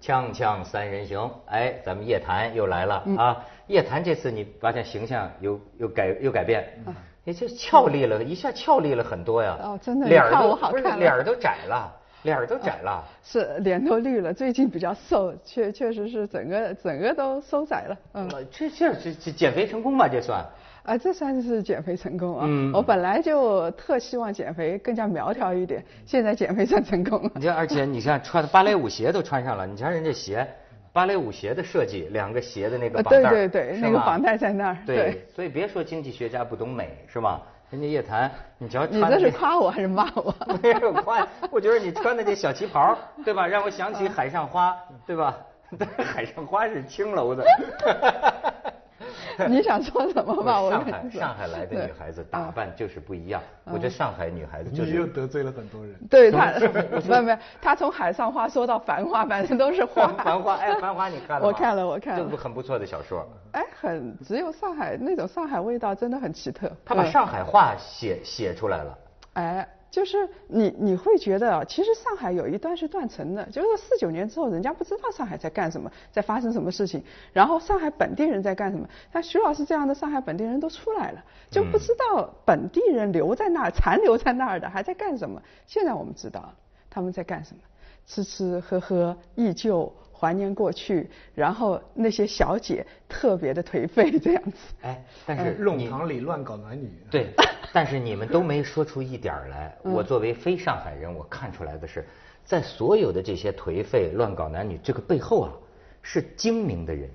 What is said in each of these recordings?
锵锵三人行，哎，咱们夜谈又来了啊！夜谈这次你发现形象有有改有改变，你这俏丽了，一下俏丽了很多呀。哦真的脸儿都不是我好看脸儿都窄了，脸儿都窄了。是脸都绿了，最近比较瘦，确确实是整个整个都收窄了，嗯。这这这减肥成功吧？这算？啊，这算是减肥成功啊！嗯我本来就特希望减肥更加苗条一点，现在减肥算成功了。你看而且你看穿的芭蕾舞鞋都穿上了，你瞧人家鞋，芭蕾舞鞋的设计，两个鞋的那个呃绑带儿对对对那个绑带在那儿对对，所以别说经济学家不懂美是吧？人家叶檀，你瞧你这是夸我还是骂我？没有夸，我觉得你穿的这小旗袍，对吧？让我想起海上花，对吧？海上花是青楼的。你想说什么吧？我上海上海来的女孩子打嗯扮就是不一样，我觉得上海女孩子就你又是。得罪了很多人。对他，不不，他从海上花说到繁花，反正都是花。繁花，哎，繁花你看了吗？我看了我看了这不很不错的小说。哎，很只有上海那种上海味道，真的很奇特。嗯他把上海话写写出来了。哎，就是你你会觉得啊，其实上海有一段是断层的，就是四九年之后，人家不知道上海在干什么，在发生什么事情，然后上海本地人在干什么。像徐老师这样的上海本地人都出来了，就不知道本地人留在那儿、残留在那儿的还在干什么。现在我们知道他们在干什么，吃吃喝喝，忆旧。怀念过去，然后那些小姐特别的颓废这样子。哎，但是弄堂里乱搞男女。对，但是你们都没说出一点儿来。嗯我作为非上海人，我看出来的是，在所有的这些颓废、乱搞男女这个背后啊，是精明的人。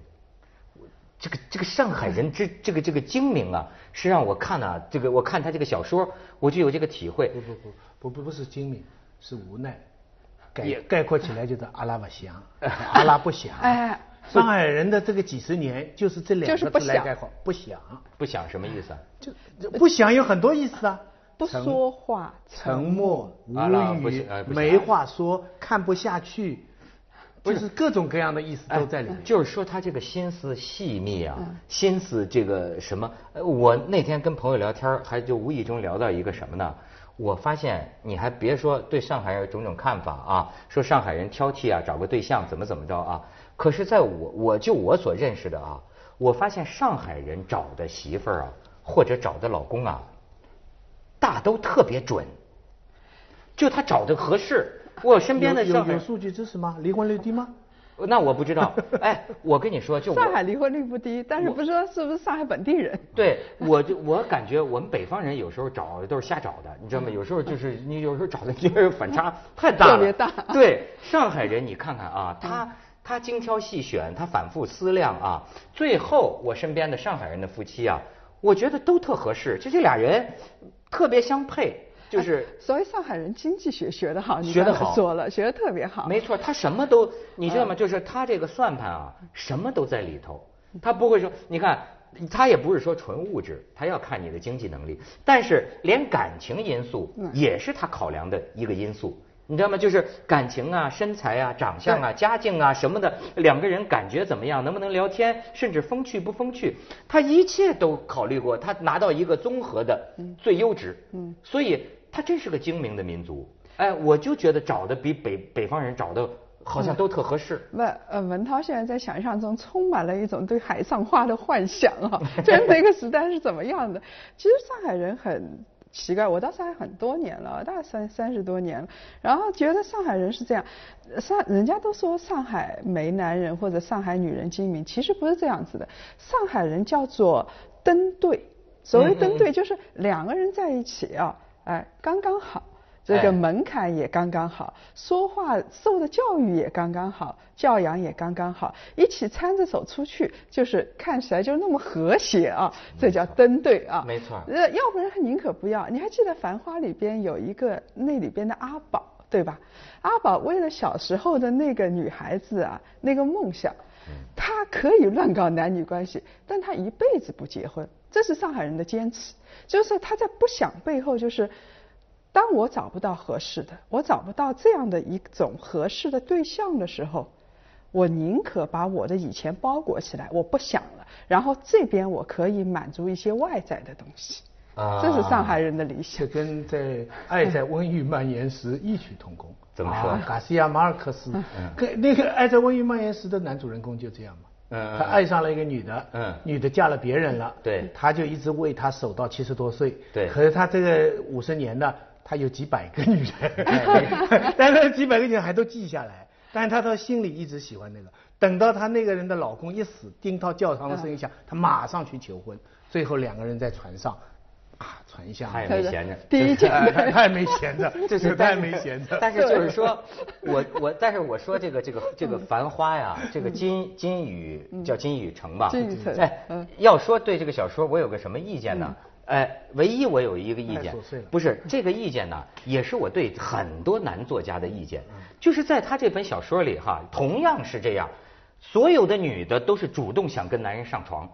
这个这个上海人之 这个这个精明啊，是让我看啊，这个我看他这个小说，我就有这个体会。不不不不不不是精明，是无奈。概也概括起来就是阿拉不祥，阿拉不祥。哎，上海人的这个几十年就是这两个字来概括，不祥。不想什么意思啊？就就不祥有很多意思啊。不说话，沉默、无语没话说，看不下去，就是各种各样的意思都在里面。哎就是说他这个心思细密啊，嗯心思这个什么？呃我那天跟朋友聊天，还就无意中聊到一个什么呢？我发现你还别说对上海人有种种看法啊，说上海人挑剔啊，找个对象怎么怎么着啊。可是在我我就我所认识的啊，我发现上海人找的媳妇儿啊，或者找的老公啊，大都特别准，就他找的合适。我身边的有有有数据支持吗？离婚率低吗？那我不知道。哎，我跟你说，就我上海离婚率不低，但是不知道是不是上海本地人。对，我就我感觉我们北方人有时候找的都是瞎找的，你知道吗？有时候就是 你有时候找的就是反差太大了，特别大对，上海人你看看啊，他他精挑细选，他反复思量啊，最后我身边的上海人的夫妻啊，我觉得都特合适，就这俩人特别相配，就是。所以上海人经济学学得好，学得好说了，学得特别好。没错，他什么都，你知道吗？就是他这个算盘啊，什么都在里头。他不会说，你看，他也不是说纯物质，他要看你的经济能力，但是连感情因素也是他考量的一个因素。你知道吗？就是感情啊、身材啊、长相啊、家境啊什么的，两个人感觉怎么样，能不能聊天，甚至风趣不风趣，他一切都考虑过，他拿到一个综合的最优值。嗯，所以他真是个精明的民族。哎，我就觉得找的比北北方人找的好像都特合适。不，呃，文涛现在在想象中充满了一种对海上花的幻想啊，就是那个时代是怎么样的。其实上海人很奇怪，我到上海很多年了，大概三三十多年了，然后觉得上海人是这样，上人家都说上海没男人或者上海女人精明，其实不是这样子的，上海人叫做登对，所谓登对就是两个人在一起啊，哎，刚刚好。这哎个门槛也刚刚好，说话受的教育也刚刚好，教养也刚刚好，一起搀着手出去，就是看起来就那么和谐啊，这叫登对啊。没错呃，要不然宁可不要。你还记得《繁花》里边有一个那里边的阿宝，对吧？阿宝为了小时候的那个女孩子啊，那个梦想，他可以乱搞男女关系，但他一辈子不结婚，这是上海人的坚持，就是他在不想背后就是。当我找不到合适的，我找不到这样的一种合适的对象的时候，我宁可把我的以前包裹起来，我不想了，然后这边我可以满足一些外在的东西，啊这是上海人的理想这。跟在《爱在瘟疫蔓延时》异曲同工。怎么说？啊卡西亚马尔克斯，跟那个《爱在瘟疫蔓延时》的男主人公就这样嘛。他爱上了一个女的，嗯。女的嫁了别人了，对。他就一直为她守到七十多岁，对。可是他这个五十年呢，他有几百个女人，哎 但是几百个女人还都记下来，但是他到心里一直喜欢那个，等到他那个人的老公一死，听到教堂的声音响，他马上去求婚，最后两个人在船上，啊，存下 他也没闲着。第一他他也没闲着，这是他也没闲着。但是就是说，我我但是我说这个这个这个繁花呀，这个金金宇叫金宇澄吧？金宇澄哎嗯，要说对这个小说我有个什么意见呢？哎，唯一我有一个意见不是这个意见呢，也是我对很多男作家的意见，就是在他这本小说里哈，同样是这样。所有的女的都是主动想跟男人上床，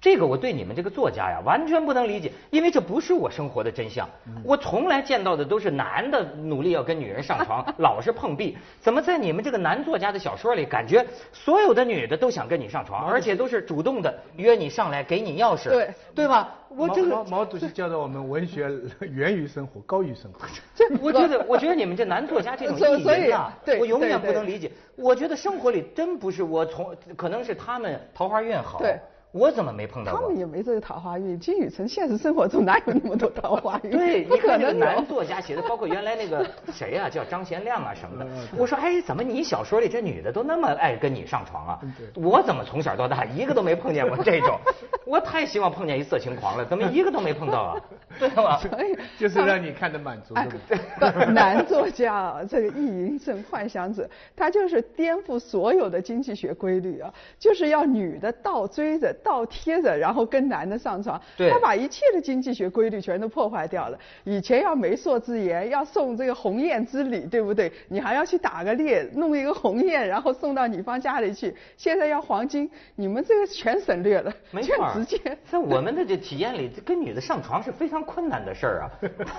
这个我对你们这个作家呀完全不能理解，因为这不是我生活的真相。我从来见到的都是男的努力要跟女人上床，老是碰壁。怎么在你们这个男作家的小说里，感觉所有的女的都想跟你上床，而且都是主动的约你上来，给你钥匙，对对吧？我毛这个毛毛主席教导我们，文学源于生活，高于生活。我觉得，我觉得你们这男作家这种意淫呐，对我永远不能理解。我觉得生活里真不是我从，可能是他们桃花运好，对我怎么没碰到过他们？也没这个桃花运。金宇澄现实生活中哪有那么多桃花运？对，不你看那个可能。男作家写的，包括原来那个 谁啊、叫张贤亮啊什么的。我说，哎，怎么你小说里这女的都那么爱跟你上床啊？我怎么从小到大一个都没碰见过这种？我太希望碰见一色情狂了，怎么一个都没碰到啊？对吗？所以 就是让你看得满足，哎对不对？男作家啊，这个意淫症幻想者，他就是颠覆所有的经济学规律啊，就是要女的倒追着、倒贴着，然后跟男的上床。对他把一切的经济学规律全都破坏掉了。以前要媒妁之言，要送这个鸿雁之礼，对不对？你还要去打个猎，弄一个鸿雁，然后送到女方家里去。现在要黄金，你们这个全省略了，没错儿，直接。在我们的这体验里，跟女的上床是非常困难的事儿啊，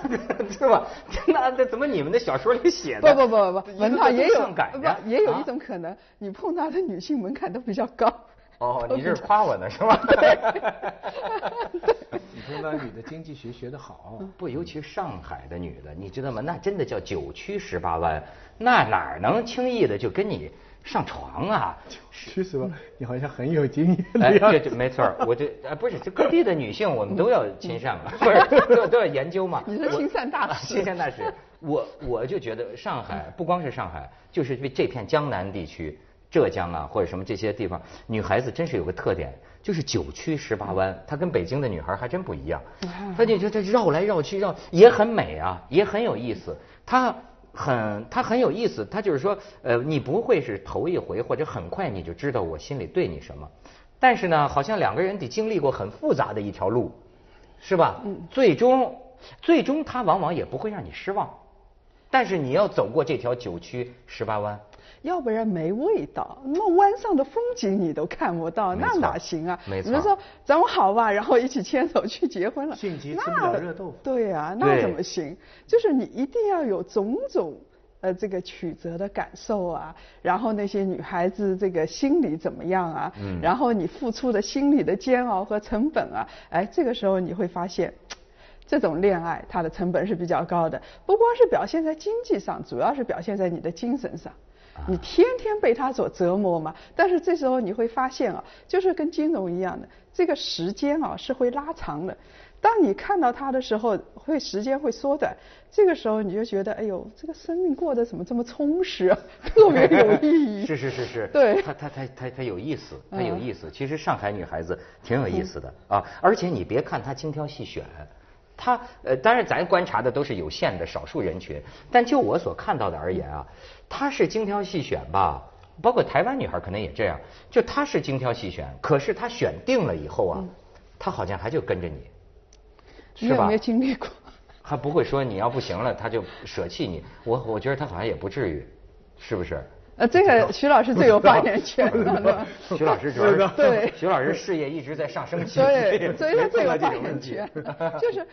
是吧？那那怎么你们的小说里写不的？不不不不，文涛也有也有啊一种可能，你碰到的女性门槛都比较高。哦，你这是夸我呢是吧？你碰到女的经济学学得好，不，尤其上海的女的，你知道吗？那真的叫九曲十八弯，那哪儿能轻易的就跟你上床啊？其实吧，你好像很有经验哎，的样子。这这没错我这哎不是，这各地的女性我们都要亲善嘛，不是都都要研究嘛。你是亲善大使亲善大使。我我就觉得上海不光是上海，就是这片江南地区，浙江啊或者什么这些地方，女孩子真是有个特点，就是九曲十八弯，她跟北京的女孩还真不一样。她就这这绕来绕去绕，也很美啊，也很有意思。她。很，她很有意思。她就是说，呃，你不会是头一回或者很快你就知道我心里对你什么，但是呢，好像两个人得经历过很复杂的一条路，是吧？最终，最终他往往也不会让你失望，但是你要走过这条九曲十八弯。要不然没味道。那湾上的风景你都看不到，那哪行啊？没错你们说咱们好吧，然后一起牵手去结婚了，性急吃不那了热豆腐对呀、那怎么行？就是你一定要有种种。呃，这个曲折的感受啊，然后那些女孩子这个心理怎么样啊？嗯然后你付出的心理的煎熬和成本啊，哎，这个时候你会发现，这种恋爱它的成本是比较高的，不光是表现在经济上，主要是表现在你的精神上。你天天被他所折磨嘛，但是这时候你会发现啊，就是跟金融一样的，这个时间啊是会拉长的。当你看到他的时候，会时间会缩短，这个时候你就觉得，哎呦，这个生命过得怎么这么充实啊，特别有意义。是是是是，对他他他他他有意思，他有嗯意思。其实上海女孩子挺有意思的啊，而且你别看她精挑细选，她呃，当然咱观察的都是有限的少数人群，但就我所看到的而言啊，他是精挑细选吧。包括台湾女孩可能也这样，就她是精挑细选，可是她选定了以后啊，她好像还就跟着你，是吧你有没有？经历过？他不会说你要不行了，他就舍弃你。我我觉得他好像也不至于，是不是？呃，这个徐老师最有发言权了。徐老师主要是对徐老师事业一直在上升期，对，所以他最有发言权。就是，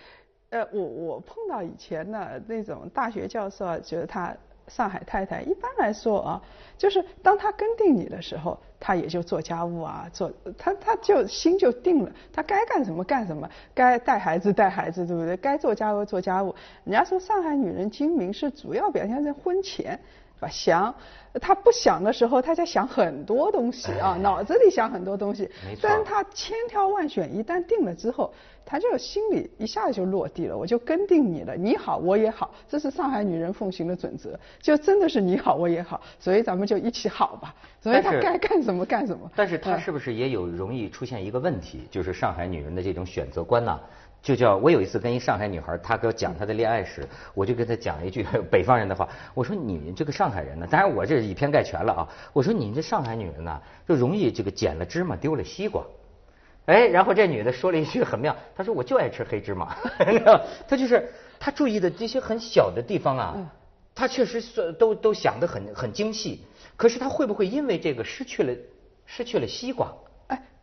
呃，我我碰到以前的那种大学教授啊，觉得他上海太太一般来说啊，就是当他跟定你的时候，他也就做家务啊，做他他就心就定了，他该干什么干什么，该带孩子带孩子，对不对？该做家务做家务。人家说上海女人精明是主要表现在婚前。吧想，他不想的时候，他在想很多东西啊，脑子里想很多东西。没错但他千挑万选，一旦定了之后，他就心里一下子就落地了。我就跟定你了，你好我也好，这是上海女人奉行的准则。就真的是你好我也好，所以咱们就一起好吧。所以他该干什么干什么。但是她嗯是不是也有容易出现一个问题，就是上海女人的这种选择观呐？就叫我有一次跟一上海女孩，她给我讲她的恋爱史，我就跟她讲一句 北方人的话，我说你这个上海人呢，当然我这是以偏概全了啊，我说你这上海女人呢，就容易这个捡了芝麻丢了西瓜。哎，然后这女的说了一句很妙，她说我就爱吃黑芝麻，她就是她注意的这些很小的地方啊，她确实是都都想得很很精细，可是她会不会因为这个失去了失去了西瓜？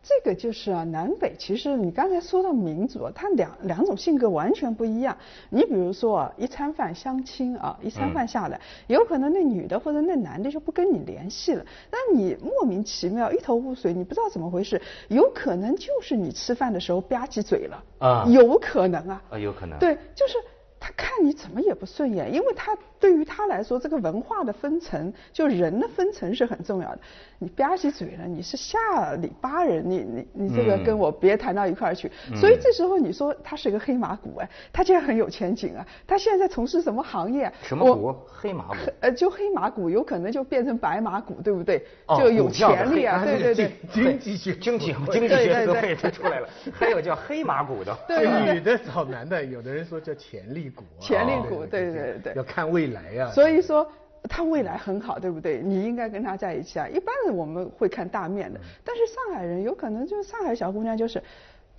哎，这个就是啊，南北其实你刚才说到民族啊，它两两种性格完全不一样。你比如说啊，一餐饭相亲啊，一餐饭下来，有可能那女的或者那男的就不跟你联系了，那你莫名其妙一头雾水，你不知道怎么回事，有可能就是你吃饭的时候吧唧嘴了啊有可能啊，啊，有可能。对，就是他看你怎么也不顺眼，因为他对于他来说，这个文化的分层，就人的分层是很重要的。你吧唧嘴了，你是下里巴人，你你你这个嗯跟我别谈到一块儿去。所以这时候你说他是个黑马股哎，他现在很有前景啊！他现在在从事什么行业什么股？黑马股。呃，就黑马股有可能就变成白马股，对不对？哦就有股票的潜力啊！对对对。经济学经济会经济学对对对就出来了，还有叫黑马股的。对对对女的找男的，有的人说叫潜力股啊。潜力哦股对对对对要看未来呀。所以说他未来很好，对不对？你应该跟他在一起啊。一般人我们会看大面的，但是上海人有可能就是上海小姑娘，就是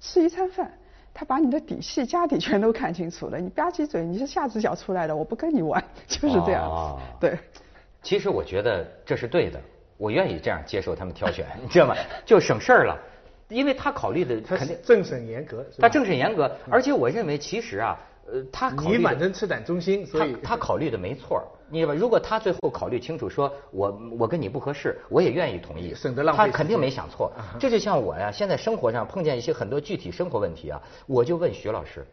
吃一餐饭。她把你的底细、家底全都看清楚了，你吧唧嘴，你是下只脚出来的，我不跟你玩，就是这样子。哦对，其实我觉得这是对的，我愿意这样接受他们挑选，你知道吗？就省事儿了，因为他考虑的他肯定，政审严格，他政审严格，而且我认为其实啊，呃，他考虑你的反正吃胆忠心，所以他他考虑的没错你吧？如果他最后考虑清楚，说我我跟你不合适，我也愿意同意，省得浪费他肯定没想错。这就像我呀，现在生活上碰见一些很多具体生活问题啊，我就问徐老师。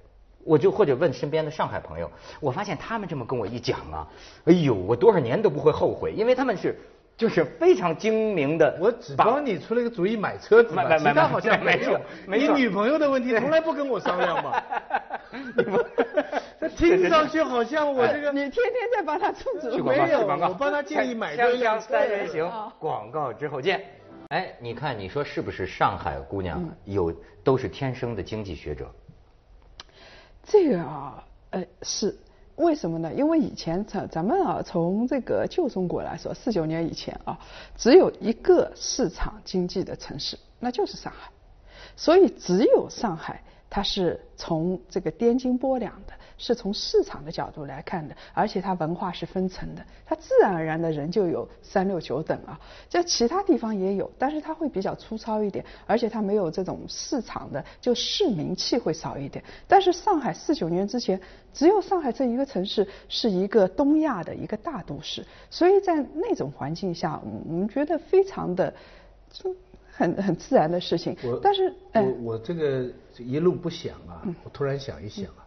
我就或者问身边的上海朋友，我发现他们这么跟我一讲啊，哎呦，我多少年都不会后悔，因为他们是就是非常精明的。我只帮你出了一个主意买车子，买买买其他好像没有。你女朋友的问题从来不跟我商量嘛。这听上去好像我这个你天天在帮他出主意。去广告，没有去广告，我帮他建议买锵锵这辆三人行啊，广告之后见。哎，你看，你说是不是上海姑娘嗯有都是天生的经济学者？这个啊，呃，是为什么呢？因为以前咱咱们啊，从这个旧中国来说，四九年以前啊，只有一个市场经济的城市，那就是上海。所以只有上海，它是从这个颠斤拨两的，是从市场的角度来看的，而且它文化是分层的，它自然而然的人就有三六九等啊。在其他地方也有，但是它会比较粗糙一点，而且它没有这种市场的，就市民气会少一点。但是上海四九年之前，只有上海这一个城市是一个东亚的一个大都市，所以在那种环境下，我们觉得非常的。就很很自然的事情我，但是，哎我我这个一路不想啊，我突然想一想啊，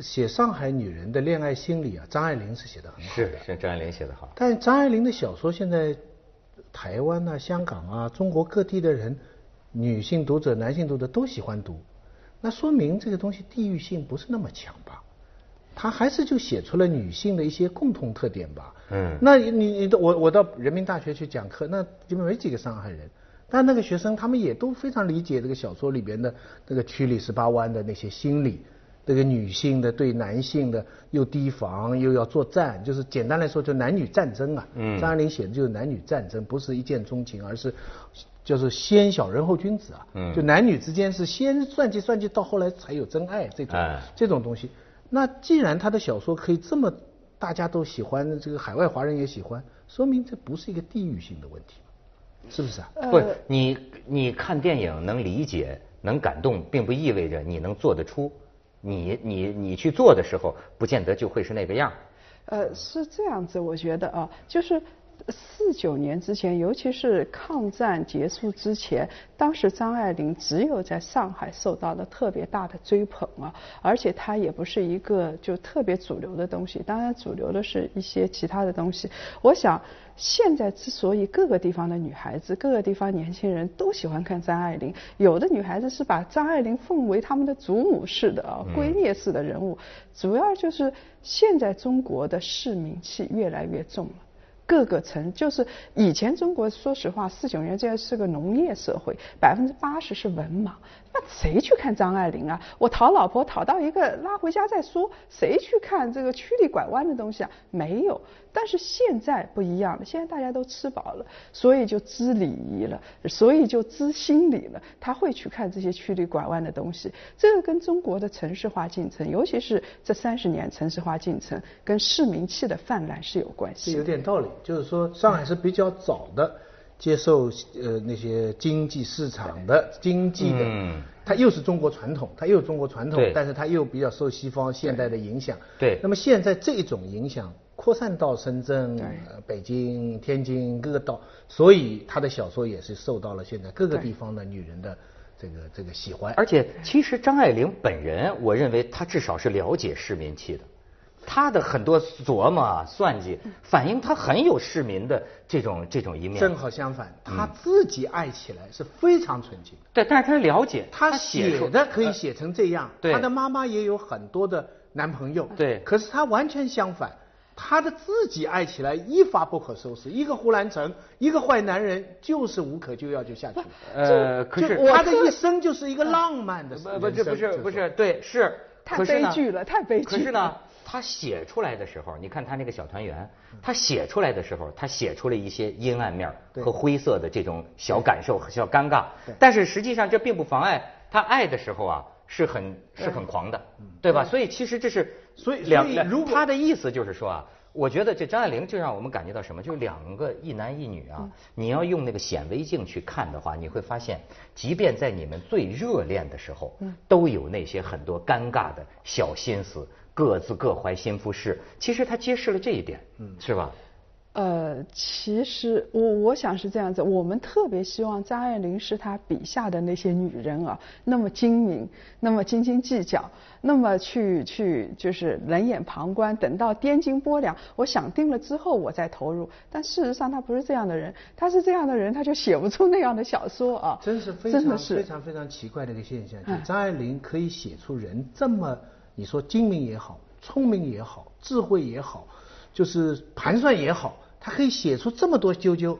写上海女人的恋爱心理啊，张爱玲是写的很好的。是是，张爱玲写的好。但张爱玲的小说现在，台湾啊、香港啊、中国各地的人，女性读者、男性读者都喜欢读，那说明这个东西地域性不是那么强吧？他还是就写出了女性的一些共同特点吧。嗯那你你到我我到人民大学去讲课，那基本没几个上海人，但那个学生他们也都非常理解这个小说里边的那个曲里十八弯的那些心理。这个女性的对男性的又提防又要作战，就是简单来说，就男女战争啊。嗯张爱玲写的就是男女战争，不是一见钟情，而是就是先小人后君子啊。嗯就男女之间是先算计算计，到后来才有真爱这种、哎这种东西。那既然他的小说可以这么大家都喜欢，这个海外华人也喜欢，说明这不是一个地域性的问题，是不是啊？不，你你看电影能理解、能感动，并不意味着你能做得出。你你你去做的时候，不见得就会是那个样。呃，是这样子，我觉得啊，就是。四九年之前，尤其是抗战结束之前，当时张爱玲只有在上海受到了特别大的追捧啊，而且她也不是一个就特别主流的东西，当然主流的是一些其他的东西。我想，现在之所以各个地方的女孩子、各个地方年轻人都喜欢看张爱玲，有的女孩子是把张爱玲奉为他们的祖母式的啊、圭臬式的人物，主要就是现在中国的市民气越来越重了。各个层就是以前中国，说实话，四九年这是个农业社会，百分之八十是文盲，那谁去看张爱玲啊？我讨老婆讨到一个拉回家再说，谁去看这个曲里拐弯的东西啊？没有。但是现在不一样了，现在大家都吃饱了，所以就知礼仪了，所以就知心理了，他会去看这些曲里拐弯的东西。这个跟中国的城市化进程，尤其是这三十年城市化进程，跟市民气的泛滥是有关系。有点道理，就是说上海是比较早的接受呃那些经济市场的经济的，嗯它又是中国传统，它又有中国传统，但是它又比较受西方现代的影响。对那么现在这种影响扩散到深圳、呃北京、天津各个岛，所以他的小说也是受到了现在各个地方的女人的这个这个喜欢。而且，其实张爱玲本人，我认为她至少是了解市民气的。她的很多琢磨啊、算计，反映他很有市民的这种这种一面。正好相反，嗯他自己爱起来是非常纯净的。对，但是他了解，他写的可以写成这样，对他的妈妈也有很多的男朋友，对可是他完全相反，他的自己爱起来一发不可收拾，一个胡兰成，一个坏男人，就是无可救药就下去了。呃，可是就他的一生就是一个浪漫的不不这不是不是对是，太悲剧了太悲剧了可是呢，他写出来的时候，你看他那个小团圆，他写出来的时候，他写出了一些阴暗面和灰色的这种小感受和小尴尬。但是实际上这并不妨碍他爱的时候啊是很是很狂的，对吧？所以其实这是所以两两所以如他的意思就是说啊。我觉得这张爱玲就让我们感觉到什么？就是两个一男一女啊，你要用那个显微镜去看的话，你会发现，即便在你们最热恋的时候，都有那些很多尴尬的小心思，各自各怀心腹事。其实他揭示了这一点，是吧？呃，其实我我想是这样子，我们特别希望张爱玲是她笔下的那些女人啊，那么精明，那么斤斤计较，那么去去就是冷眼旁观，等到颠斤拨两，我想定了之后我再投入。但事实上她不是这样的人，她是这样的人，她就写不出那样的小说啊。真是非常是非常非常奇怪的一个现象，就哎张爱玲可以写出人这么，你说精明也好，聪明也好，智慧也好，就是盘算也好，她可以写出这么多啾啾，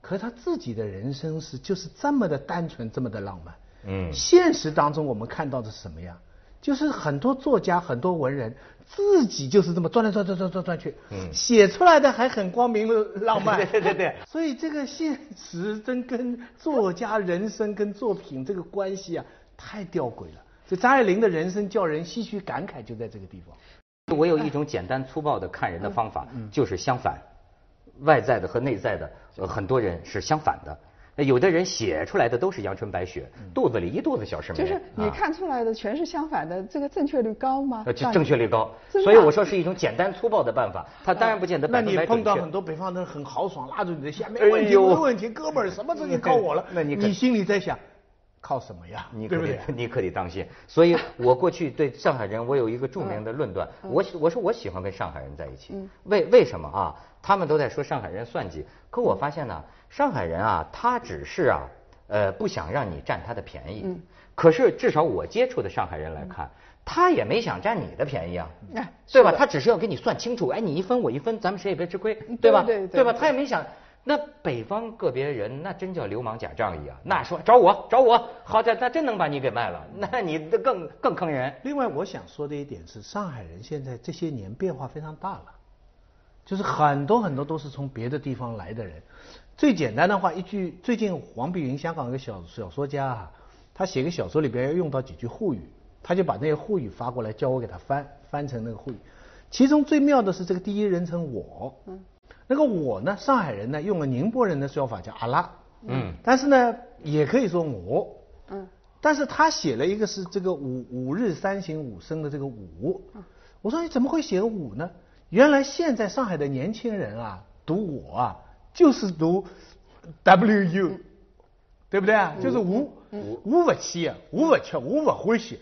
可他自己的人生是就是这么的单纯，这么的浪漫。嗯现实当中我们看到的是什么呀？就是很多作家、很多文人自己就是这么转来转转转转转去，嗯 写出来的还很光明浪漫。对对对对 所以这个现实真跟作家人生跟作品这个关系啊，太吊诡了。所以张爱玲的人生叫人唏嘘感慨，就在这个地方。我有一种简单粗暴的看人的方法，嗯就是相反，外在的和内在的，呃很多人是相反的。有的人写出来的都是阳春白雪，肚子里一肚子小市民，就是你啊看出来的全是相反的，这个正确率高吗？呃，正正确率高，所以我说是一种简单粗暴的办法，他当然不见得那你百分百准确。碰到很多北方人很豪爽，拉住你的下，没哎问题，呦没问题，哥们儿，什么事情靠我了。那你你心里在想，靠什么呀？你可得？你可得当心。所以我过去对上海人，我有一个著名的论断，我喜我说我喜欢跟上海人在一起，为为什么啊？他们都在说上海人算计，可我发现呢，上海人啊，他只是啊，呃，不想让你占他的便宜。可是至少我接触的上海人来看，他也没想占你的便宜啊哎，对吧？他只是要给你算清楚，哎，你一分我一分，咱们谁也别吃亏，对吧？对对吧？他也没想。那北方个别人那真叫流氓假仗义啊！那说找我找我，好在他真能把你给卖了，那你这更更坑人。另外，我想说的一点是，上海人现在这些年变化非常大了，就是很多很多都是从别的地方来的人。最简单的话，一句，最近黄碧云，香港一个小小说家啊，他写个小说里边要用到几句沪语，他就把那些沪语发过来，叫我给他翻翻成那个沪语。其中最妙的是这个第一人称我，嗯，那个我呢，上海人呢用了宁波人的说法叫阿拉，嗯。但是呢也可以说我，嗯，但是他写了一个是这个五五日三省吾身的这个吾，我说你怎么会写个吾呢？原来现在上海的年轻人啊，读我啊，就是读 W U，对不对啊？就是无无无不起啊，无不吃，无不欢喜。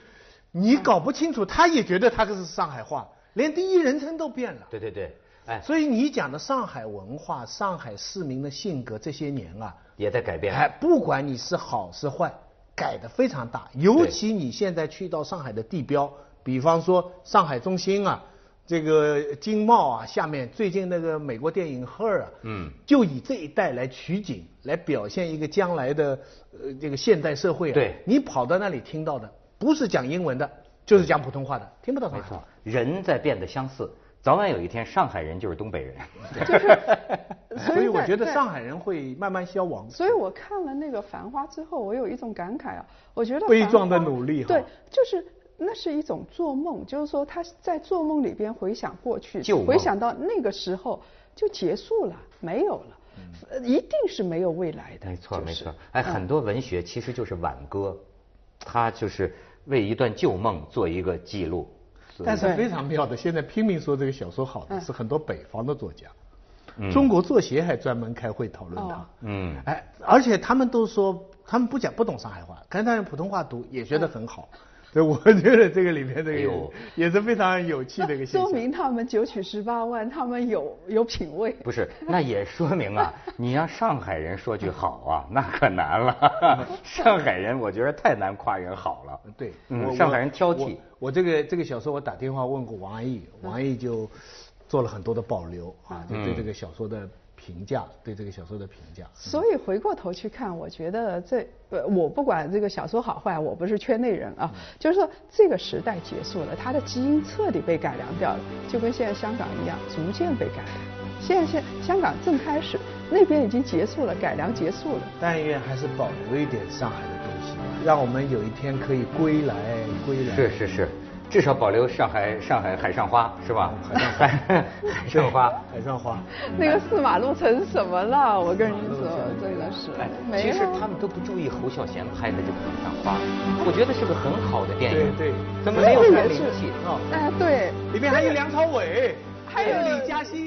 你搞不清楚，他也觉得他这是上海话，连第一人称都变了。对对对，哎，所以你讲的上海文化、上海市民的性格，这些年啊，也在改变。哎，不管你是好是坏，改的非常大。尤其你现在去到上海的地标，比方说上海中心啊，这个金茂啊，下面最近那个美国电影《Her》啊，嗯，就以这一带来取景，来表现一个将来的呃这个现代社会啊。对，你跑到那里听到的。不是讲英文的，就是讲普通话的，听不到。没错，人在变得相似，早晚有一天上海人就是东北人。就是，所以我觉得上海人会慢慢消亡。所以我看了那个《繁花》之后，我有一种感慨啊，我觉得悲壮的努力。对，就是那是一种做梦，就是说他在做梦里边回想过去，回想到那个时候就结束了，没有了，一定是没有未来的。没错，没错。哎，很多文学其实就是挽歌。他就是为一段旧梦做一个记录，但是非常妙的，现在拼命说这个小说好的是很多北方的作家，中国作协还专门开会讨论它，嗯，哎，而且他们都说他们不讲不懂上海话，可是他用普通话读也觉得很好。对，我觉得这个里面这个也是非常有趣的一个现象。说明他们九曲十八弯，他们有有品位。不是，那也说明啊，你让上海人说句好啊，那可难了。上海人我觉得太难夸人好了。对，嗯，上海人挑剔。我这个这个小说，我打电话问过王安忆，王安忆就做了很多的保留啊，就对这个小说的。评价对这个小说的评价，所以回过头去看，我觉得这呃，我不管这个小说好坏，我不是圈内人啊，就是说这个时代结束了，它的基因彻底被改良掉了，就跟现在香港一样，逐渐被改良。现在现香港正开始，那边已经结束了，改良结束了。但愿还是保留一点上海的东西，让我们有一天可以归来归来。是是是。至少保留上海上海海上花是吧？海上花海上花海上花。那个四马路成什么了？我跟你说，真的是。哎，其实他们都不注意侯孝贤拍的这个海上花，我觉得是个很好的电影。对对。怎么没有看灵气？哎，对。里面还有梁朝伟，还有李嘉欣。